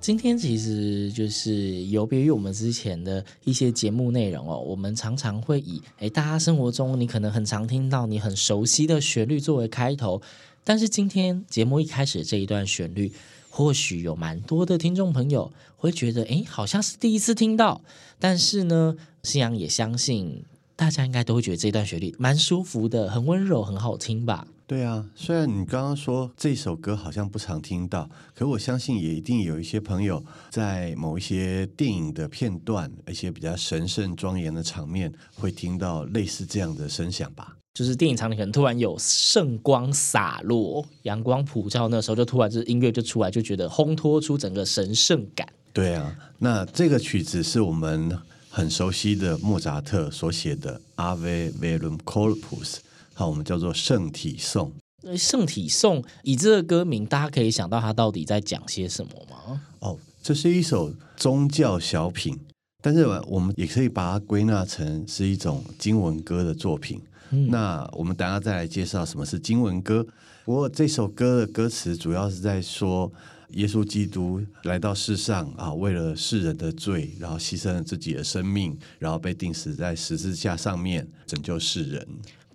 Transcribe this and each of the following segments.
今天其实就是有别于我们之前的一些节目内容哦，我们常常会以诶大家生活中你可能很常听到你很熟悉的旋律作为开头，但是今天节目一开始这一段旋律，或许有蛮多的听众朋友会觉得诶好像是第一次听到，但是呢，新阳也相信大家应该都会觉得这段旋律蛮舒服的，很温柔，很好听吧。对啊，虽然你刚刚说这首歌好像不常听到，可我相信也一定有一些朋友在某一些电影的片段，一些比较神圣庄严的场面，会听到类似这样的声响吧。就是电影场景可能突然有圣光洒落、阳光普照，那时候就突然这音乐就出来，就觉得烘托出整个神圣感。对啊，那这个曲子是我们很熟悉的莫扎特所写的《Ave Verum Corpus》。好，我们叫做圣体颂。圣体颂，以这个歌名，大家可以想到它到底在讲些什么吗？哦，这是一首宗教小品，但是我们也可以把它归纳成是一种经文歌的作品。嗯，那我们等下再来介绍什么是经文歌。不过这首歌的歌词主要是在说，耶稣基督来到世上啊，为了世人的罪，然后牺牲了自己的生命，然后被钉死在十字架上面，拯救世人。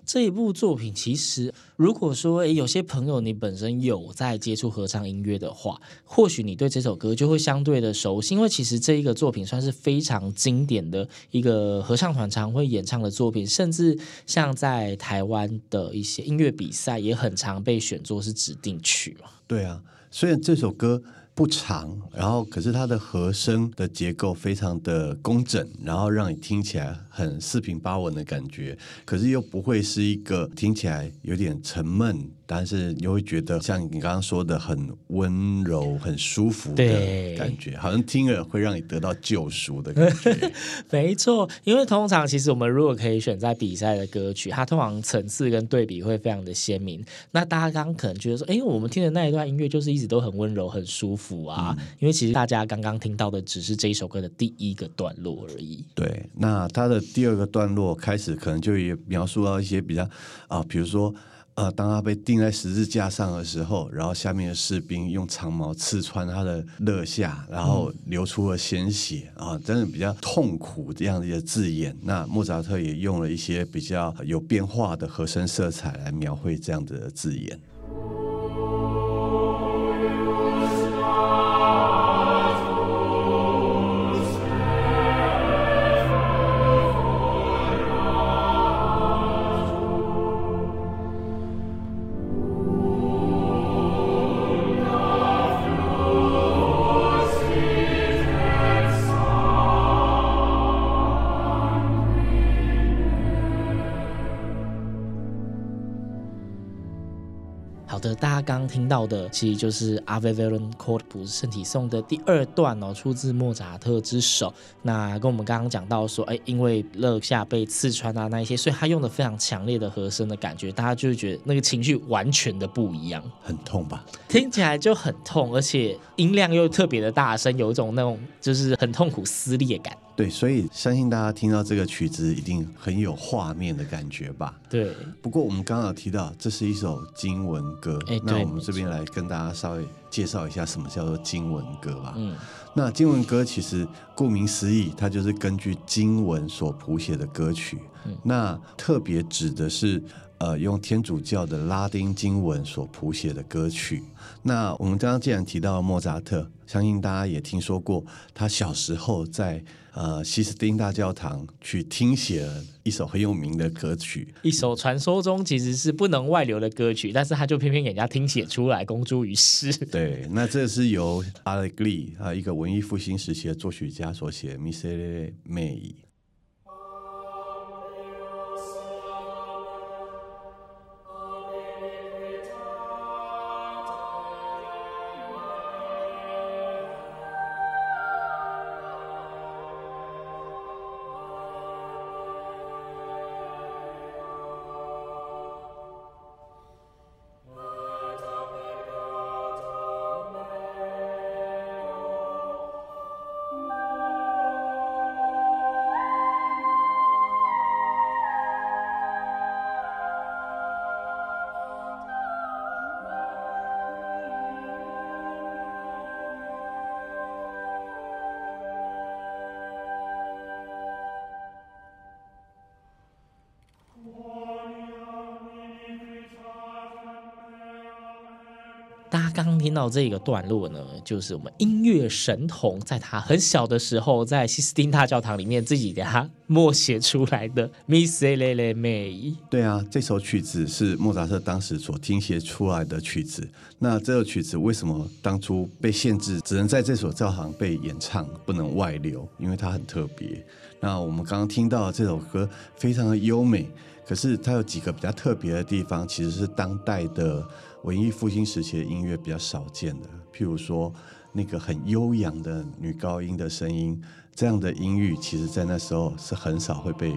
这一部作品，其实如果说诶有些朋友你本身有在接触合唱音乐的话，或许你对这首歌就会相对的熟悉，因为其实这一个作品算是非常经典的一个合唱团常会演唱的作品，甚至像在台湾的一些音乐比赛也很常被选作是指定曲嘛。对啊，虽然这首歌。不长，然后可是它的和声的结构非常的工整，然后让你听起来很四平八稳的感觉，可是又不会是一个听起来有点沉闷。但是你会觉得像你刚刚说的很温柔、很舒服的感觉，好像听了会让你得到救赎的感觉。没错，因为通常其实我们如果可以选在比赛的歌曲，它通常层次跟对比会非常的鲜明。那大家刚刚可能觉得说，哎，我们听的那一段音乐就是一直都很温柔、很舒服啊。嗯、因为其实大家刚刚听到的只是这一首歌的第一个段落而已。对，那它的第二个段落开始可能就也描述到一些比较啊，比如说。呃，当他被钉在十字架上的时候，然后下面的士兵用长矛刺穿他的肋下，然后流出了鲜血啊，真的比较痛苦这样的一个字眼。那莫扎特也用了一些比较有变化的和声色彩来描绘这样的字眼。好的，大家刚刚听到的其实就是《Ave v e r o n Corpus》身体颂的第二段哦，出自莫扎特之手。那跟我们刚刚讲到说，哎，因为肋下被刺穿啊，那一些，所以他用的非常强烈的和声的感觉，大家就会觉得那个情绪完全的不一样，很痛吧？听起来就很痛，而且音量又特别的大声，有一种那种就是很痛苦撕裂感。对，所以相信大家听到这个曲子一定很有画面的感觉吧？对。不过我们刚刚有提到，这是一首经文歌，哎，那我们这边来跟大家稍微介绍一下什么叫做经文歌吧。嗯，那经文歌其实顾名思义，它就是根据经文所谱写的歌曲。嗯，那特别指的是呃，用天主教的拉丁经文所谱写的歌曲。那我们刚刚既然提到莫扎特，相信大家也听说过，他小时候在。呃，西斯丁大教堂去听写了一首很有名的歌曲，一首传说中其实是不能外流的歌曲，但是他就偏偏给人家听写出来，公诸于世。对，那这是由阿莱格里啊，一个文艺复兴时期的作曲家所写的《Miserere Mei》。大家刚刚听到这个段落呢，就是我们音乐神童在他很小的时候，在西斯丁大教堂里面自己给他默写出来的《Miserere Mei》。对啊，这首曲子是莫扎特当时所听写出来的曲子。那这首曲子为什么当初被限制，只能在这所教堂被演唱，不能外流？因为它很特别。那我们刚刚听到的这首歌非常的优美，可是它有几个比较特别的地方，其实是当代的。文艺复兴时期的音乐比较少见的，譬如说那个很悠扬的女高音的声音，这样的音域，其实在那时候是很少会被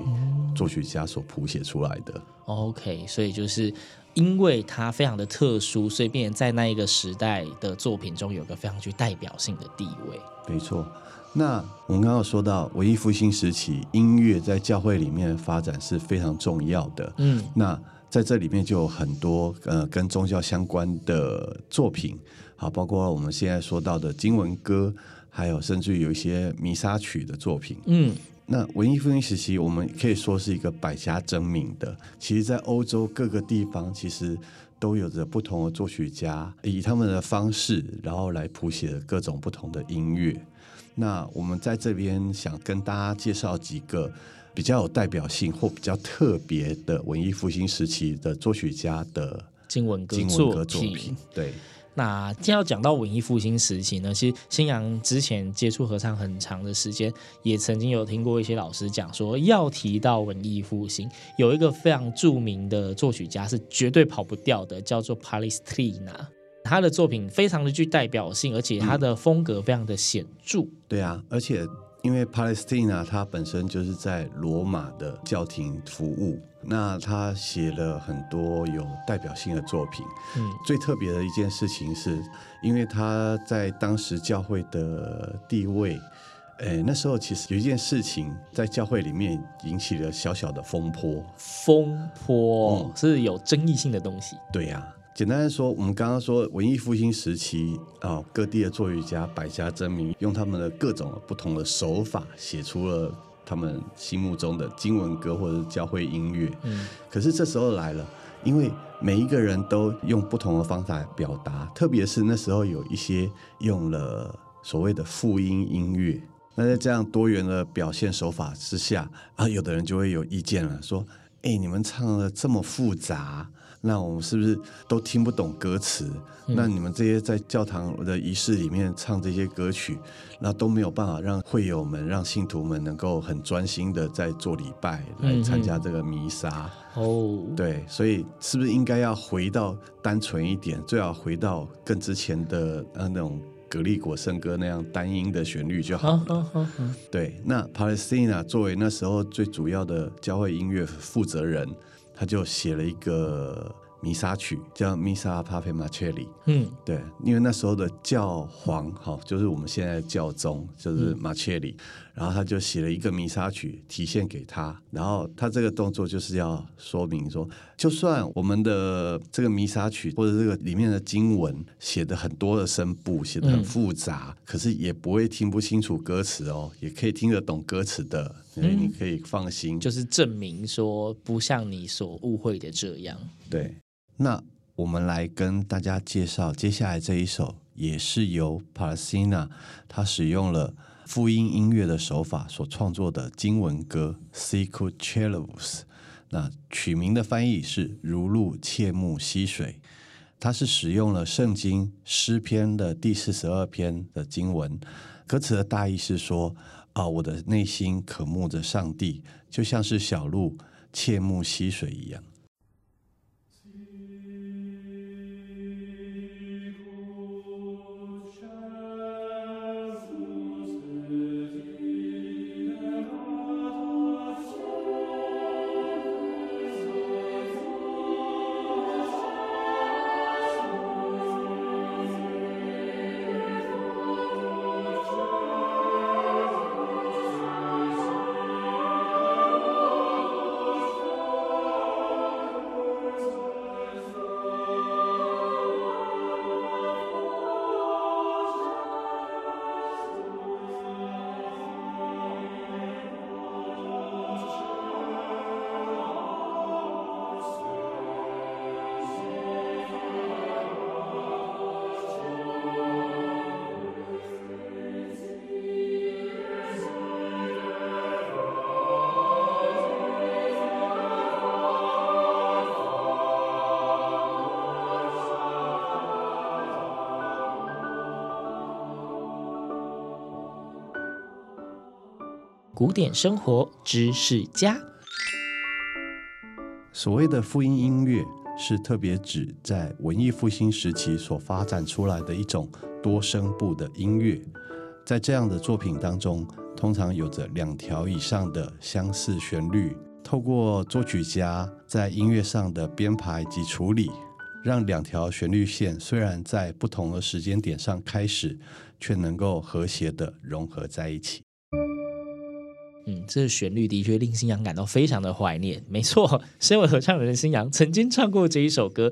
作曲家所谱写出来的。OK，所以就是因为它非常的特殊，所以便在那一个时代的作品中有个非常具代表性的地位。没错。那我们刚刚说到文艺复兴时期音乐在教会里面的发展是非常重要的。嗯，那。在这里面就有很多呃跟宗教相关的作品，好，包括我们现在说到的经文歌，还有甚至于有一些弥撒曲的作品。嗯，那文艺复兴时期，我们可以说是一个百家争鸣的。其实，在欧洲各个地方，其实都有着不同的作曲家，以他们的方式，然后来谱写各种不同的音乐。那我们在这边想跟大家介绍几个。比较有代表性或比较特别的文艺复兴时期的作曲家的经文歌作品，对。那既然要讲到文艺复兴时期呢，其实新阳之前接触合唱很长的时间，也曾经有听过一些老师讲说，要提到文艺复兴，有一个非常著名的作曲家是绝对跑不掉的，叫做 Palestrina。他的作品非常的具代表性，而且他的风格非常的显著。嗯、对啊，而且。因为 Palestrina 他本身就是在罗马的教廷服务，那他写了很多有代表性的作品。嗯，最特别的一件事情是，因为他在当时教会的地位，诶，那时候其实有一件事情在教会里面引起了小小的风波。风波，嗯，是有争议性的东西。对呀，啊。简单的说，我们刚刚说文艺复兴时期啊，各地的作曲家百家争鸣，用他们的各种不同的手法写出了他们心目中的经文歌或者教会音乐。嗯，可是这时候来了，因为每一个人都用不同的方法来表达，特别是那时候有一些用了所谓的复音音乐。那在这样多元的表现手法之下，啊，有的人就会有意见了，说：“哎，你们唱的这么复杂。”那我们是不是都听不懂歌词？嗯、那你们这些在教堂的仪式里面唱这些歌曲，那都没有办法让会友们、让信徒们能够很专心的在做礼拜，来参加这个弥撒。哦、嗯，对，所以是不是应该要回到单纯一点，最好回到更之前的呃那种格力果圣歌那样单音的旋律就好了。好好好对，那 Palestina 作为那时候最主要的教会音乐负责人，他就写了一个。弥撒曲叫《Missa Ave Macelli》，嗯，对，因为那时候的教皇，哈，就是我们现在的教宗，就是马切里，然后他就写了一个弥撒曲，体现给他，然后他这个动作就是要说明说，就算我们的这个弥撒曲或者这个里面的经文写的很多的声部，写的很复杂，嗯、可是也不会听不清楚歌词哦，也可以听得懂歌词的，所以你可以放心，嗯、就是证明说不像你所误会的这样，对。那我们来跟大家介绍接下来这一首，也是由 Palestina 他使用了复音音乐的手法所创作的经文歌《Sicut Cerevus》。那曲名的翻译是“如鹿切木溪水”，它是使用了圣经诗篇的第四十二篇的经文。歌词的大意是说：啊，我的内心渴慕着上帝，就像是小鹿切木溪水一样。古典生活知识家，所谓的复音音乐是特别指在文艺复兴时期所发展出来的一种多声部的音乐。在这样的作品当中，通常有着两条以上的相似旋律。透过作曲家在音乐上的编排及处理，让两条旋律线虽然在不同的时间点上开始，却能够和谐地融合在一起。嗯，这个旋律的确令新阳感到非常的怀念。没错，身为合唱人的新阳曾经唱过这一首歌，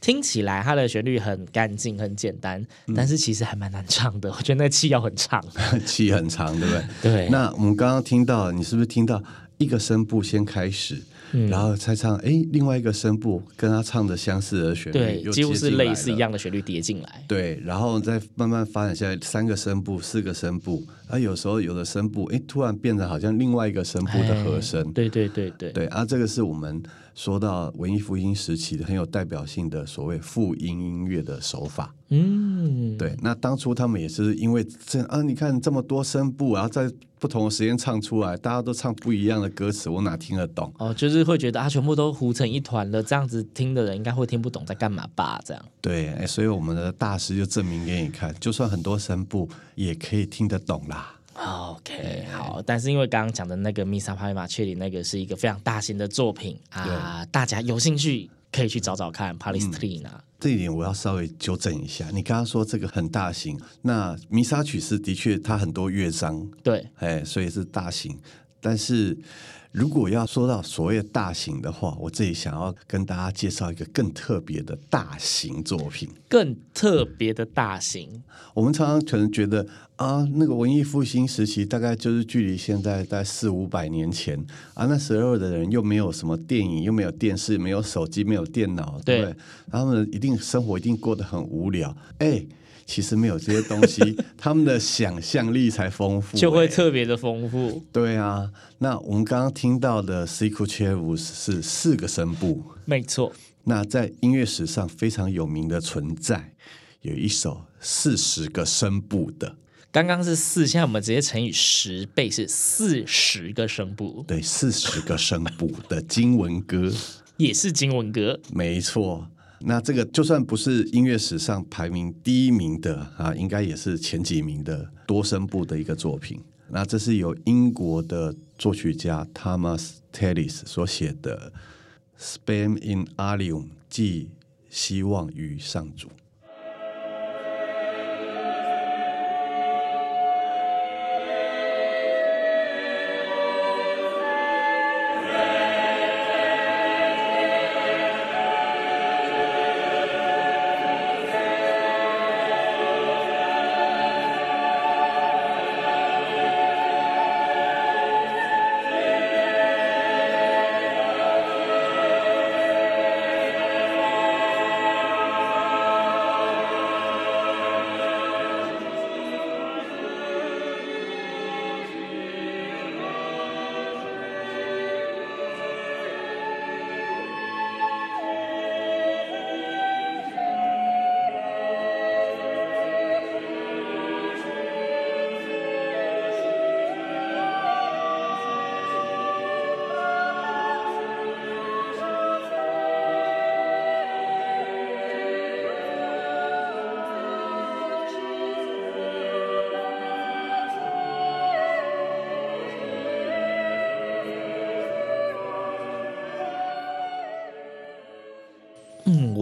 听起来它的旋律很干净、很简单，但是其实还蛮难唱的。我觉得那气要很长，气很长，对不对？对。那我们刚刚听到，你是不是听到一个声部先开始？嗯、然后再唱，哎，另外一个声部跟他唱的相似的旋律，对，几乎是类似一样的旋律叠进来。对，然后再慢慢发展下来，三个声部、四个声部，啊，有时候有的声部，哎，突然变成好像另外一个声部的和声。对对对对对，啊，这个是我们说到文艺复兴时期的很有代表性的所谓复音音乐的手法。嗯，对，那当初他们也是因为这啊，你看这么多声部，然后在不同的时间唱出来，大家都唱不一样的歌词，我哪听得懂？哦，就是会觉得啊，全部都糊成一团了，这样子听的人应该会听不懂在干嘛吧？这样。对，哎，所以我们的大师就证明给你看，就算很多声部也可以听得懂啦。OK，好，但是因为刚刚讲的那个 Missa Ave Macelli 那个是一个非常大型的作品啊，大家有兴趣可以去找找看 Palestrina。嗯这一点我要稍微纠正一下，你刚刚说这个很大型，那弥撒曲是的确它很多乐章，对，哎，所以是大型，但是。如果要说到所谓的大型的话，我自己想要跟大家介绍一个更特别的大型作品。更特别的大型，嗯，我们常常可能觉得啊，那个文艺复兴时期大概就是距离现在在四五百年前啊，那时候的人又没有什么电影，又没有电视，没有手机，没有电脑，对不对？他们一定生活一定过得很无聊，哎。其实没有这些东西，他们的想象力才丰富，就会特别的丰富。对啊，那我们刚刚听到的《Sicut Cerevus》是四个声部，没错。那在音乐史上非常有名的存在，有一首四十个声部的。刚刚是四，现在我们直接乘以十倍，是四十个声部。对，四十个声部的经文歌，也是经文歌。没错，那这个就算不是音乐史上排名第一名的啊，应该也是前几名的多声部的一个作品。那这是由英国的作曲家 Thomas Tallis 所写的《Spam in Alium》，寄希望于上主。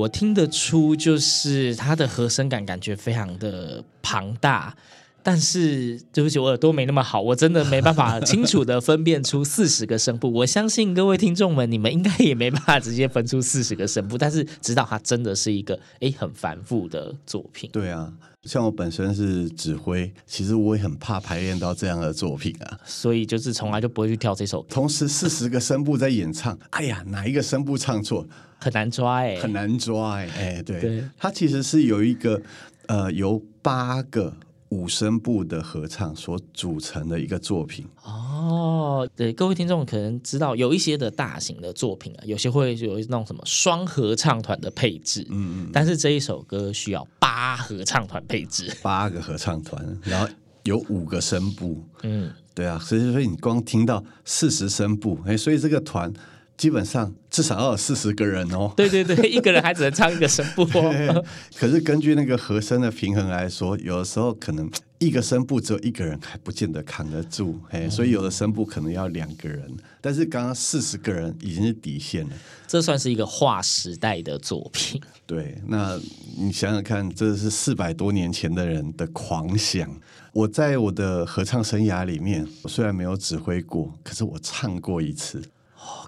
我听得出，就是它的和声感感觉非常的庞大，但是对不起，我耳朵没那么好，我真的没办法清楚的分辨出四十个声部。我相信各位听众们，你们应该也没办法直接分出四十个声部，但是知道它真的是一个诶很繁复的作品。对啊，像我本身是指挥，其实我也很怕排练到这样的作品啊，所以就是从来就不会去跳这首歌。同时四十个声部在演唱，哎呀，哪一个声部唱错？很难抓哎、欸，很难抓哎、欸，哎，对，对，它其实是有一个呃，由八个五声部的合唱所组成的一个作品。哦，对，各位听众可能知道，有一些的大型的作品啊，有些会有那种什么双合唱团的配置，嗯嗯，但是这一首歌需要八合唱团配置，八个合唱团，然后有五个声部，嗯，对啊，所以所以你光听到四十声部，哎，所以这个团。基本上至少要有四十个人哦。对对对，一个人还只能唱一个声部哦。可是根据那个和声的平衡来说，有的时候可能一个声部只有一个人还不见得扛得住，哎，所以有的声部可能要两个人。但是刚刚四十个人已经是底线了，这算是一个划时代的作品。对，那你想想看，这是四百多年前的人的狂想。我在我的合唱生涯里面，我虽然没有指挥过，可是我唱过一次。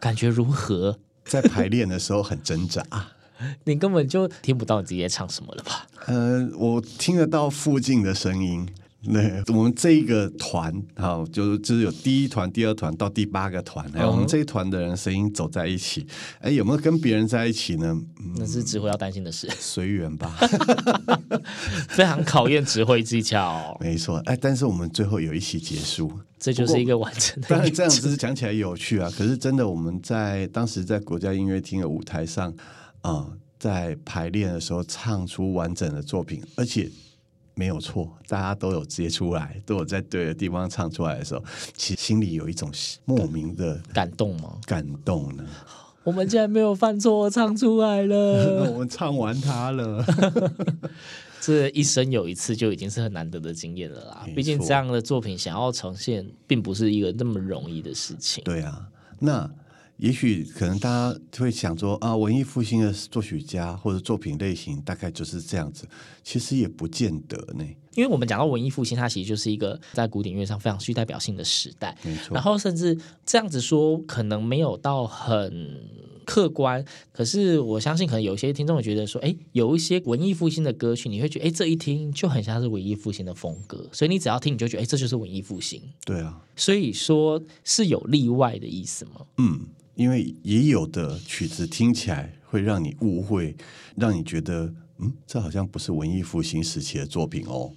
感觉如何？在排练的时候很挣扎，你根本就听不到你自己在唱什么了吧？呃，我听得到附近的声音。对，我们这一个团，好，就是就是有第一团、第二团到第八个团，哎、嗯，我们这一团的人声音走在一起，哎，有没有跟别人在一起呢？嗯、那是指挥要担心的事，随缘吧。非常考验指挥技巧，没错。哎，但是我们最后有一起结束，这就是一个完整的。当然，这样子讲起来有趣啊。可是真的，我们在当时在国家音乐厅的舞台上啊、呃，在排练的时候唱出完整的作品，而且。没有错，大家都有接出来，都有在对的地方唱出来的时候，其实心里有一种莫名的感动吗？感动呢。我们竟然没有犯错，唱出来了。我们唱完它了。这一生有一次就已经是很难得的经验了啦。毕竟这样的作品想要呈现，并不是一个那么容易的事情。对啊，那。也许可能大家会想说啊，文艺复兴的作曲家或者作品类型大概就是这样子，其实也不见得呢。因为我们讲到文艺复兴，它其实就是一个在古典乐上非常具代表性的时代，没错。然后甚至这样子说，可能没有到很客观，可是我相信可能有些听众会觉得说，哎，有一些文艺复兴的歌曲，你会觉得，哎，这一听就很像是文艺复兴的风格，所以你只要听，你就觉得，哎，这就是文艺复兴。对啊，所以说是有例外的意思吗？嗯。因为也有的曲子听起来会让你误会，让你觉得，嗯，这好像不是文艺复兴时期的作品哦。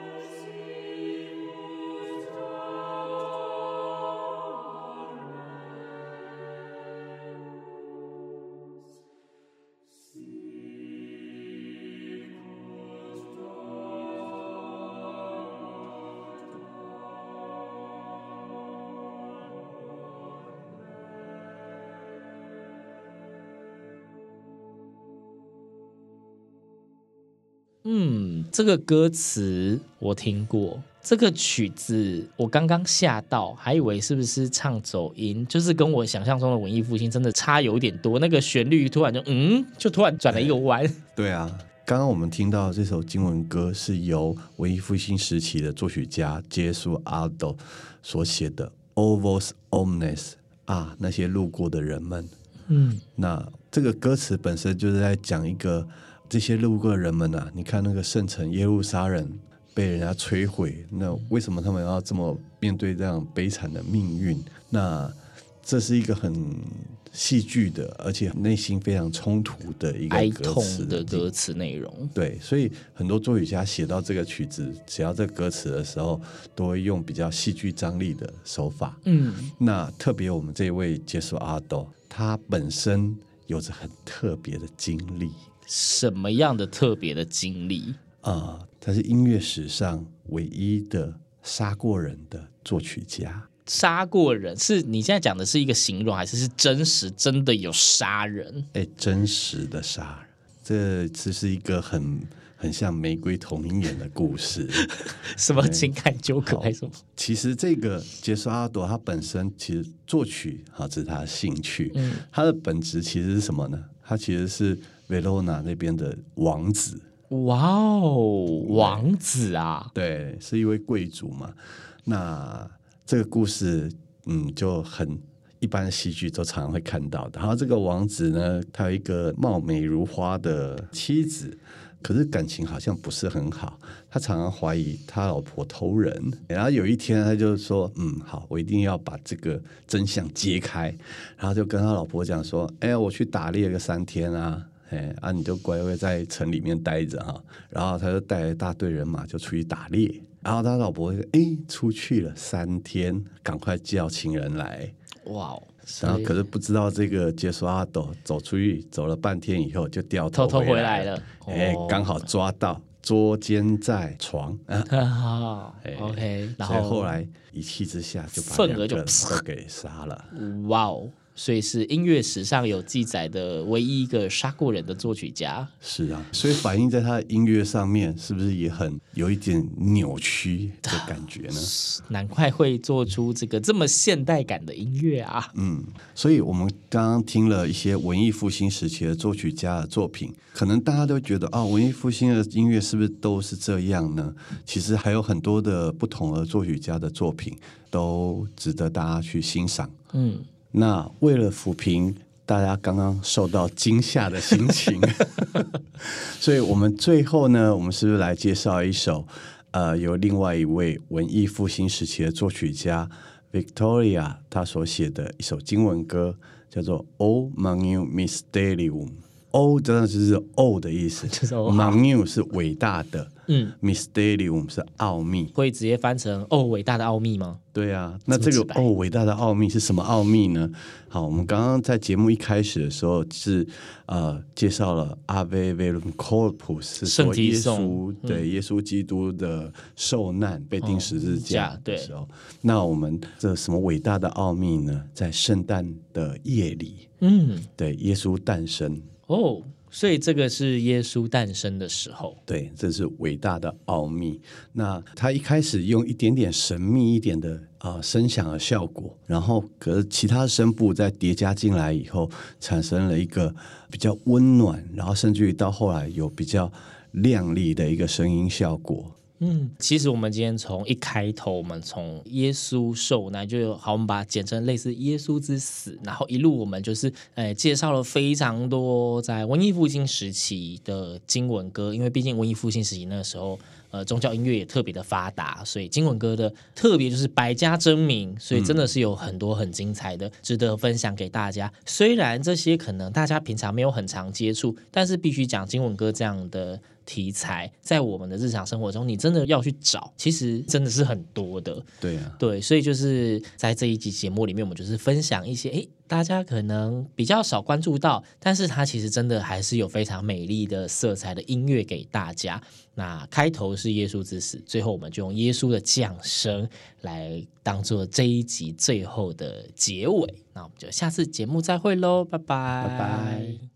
Lord. 嗯，这个歌词我听过，这个曲子我刚刚吓到，还以为是不是唱走音，就是跟我想象中的文艺复兴真的差有一点多。那个旋律突然就嗯，就突然转了一个弯。对啊，刚刚我们听到这首经文歌是由文艺复兴时期的作曲家杰苏阿斗所写的《O Vos Omnes》啊，那些路过的人们。嗯，那这个歌词本身就是在讲一个这些路过的人们啊，你看那个圣城耶路撒冷被人家摧毁，那为什么他们要这么面对这样悲惨的命运？那这是一个很戏剧的，而且内心非常冲突的一个歌词，哀痛的歌词内容。对，所以很多作曲家写到这个曲子，写到这个歌词的时候，都会用比较戏剧张力的手法。嗯，那特别我们这位杰苏阿斗。他本身有着很特别的经历，什么样的特别的经历啊？呃，他是音乐史上唯一的杀过人的作曲家。杀过人是你现在讲的是一个形容，还是是真实真的有杀人？哎，真实的杀人，这只是一个很。很像玫瑰童音演的故事，什么情感纠葛还是什么？其实这个杰斯阿朵他本身其实作曲哈，这是他的兴趣。嗯，他的本质其实是什么呢？他其实是维罗纳那边的王子。哇哦，王子啊！对，是一位贵族嘛。那这个故事，嗯，就很一般的戏剧都常常会看到的。然后这个王子呢，他有一个貌美如花的妻子。可是感情好像不是很好，他常常怀疑他老婆偷人。然后有一天，他就说：“嗯，好，我一定要把这个真相揭开。”然后就跟他老婆讲说：“哎呀，我去打猎个三天啊，哎啊，你就乖乖在城里面待着哈。”然后他就带了一大队人马就出去打猎。然后他老婆就哎，出去了三天，赶快叫情人来。哇哦！然后可是不知道这个杰苏阿斗走出去走了半天以后就掉头偷偷回来了，哎，刚好抓到捉奸在床啊！好，OK，然后后来一气之下就把两个人都给杀了。哇哦！所以是音乐史上有记载的唯一一个杀过人的作曲家。是啊，所以反映在他的音乐上面，是不是也很有一点扭曲的感觉呢？难怪会做出这个这么现代感的音乐啊！嗯，所以我们刚刚听了一些文艺复兴时期的作曲家的作品，可能大家都觉得啊、哦，文艺复兴的音乐是不是都是这样呢？其实还有很多的不同的作曲家的作品都值得大家去欣赏。嗯。那为了抚平大家刚刚受到惊吓的心情，所以我们最后呢，我们是不是来介绍一首呃，由另外一位文艺复兴时期的作曲家 Victoria 他所写的一首经文歌，叫做《O Magnum Mysterium》。O 真的就是“ O ”的意思，就是 “Magnum” 是伟大的，嗯，“Mysterium” 是奥秘，会直接翻成“哦，伟大的奥秘”吗？对啊，那这个“哦，伟大的奥秘”是什么奥秘呢？好，我们刚刚在节目一开始的时候是呃介绍了 Ave Verum Corpus，是说耶稣对耶稣基督的受难被钉十字架的时候，那我们这什么伟大的奥秘呢？在圣诞的夜里，嗯，对，耶稣诞生。哦，所以这个是耶稣诞生的时候，对，这是伟大的奥秘。那他一开始用一点点神秘一点的啊、呃、声响的效果，然后可是其他声部再叠加进来以后，产生了一个比较温暖，然后甚至于到后来有比较亮丽的一个声音效果。嗯，其实我们今天从一开头，我们从耶稣受难就好，我们把它简称类似耶稣之死，然后一路我们就是呃介绍了非常多在文艺复兴时期的经文歌，因为毕竟文艺复兴时期那个时候，呃，宗教音乐也特别的发达，所以经文歌的特别就是百家争鸣，所以真的是有很多很精彩的，值得分享给大家。虽然这些可能大家平常没有很常接触，但是必须讲经文歌这样的。题材在我们的日常生活中，你真的要去找，其实真的是很多的。对啊，对，所以就是在这一集节目里面，我们就是分享一些，诶，大家可能比较少关注到，但是它其实真的还是有非常美丽的色彩的音乐给大家。那开头是耶稣之死，最后我们就用耶稣的降生来当做这一集最后的结尾。那我们就下次节目再会喽，拜拜，拜拜。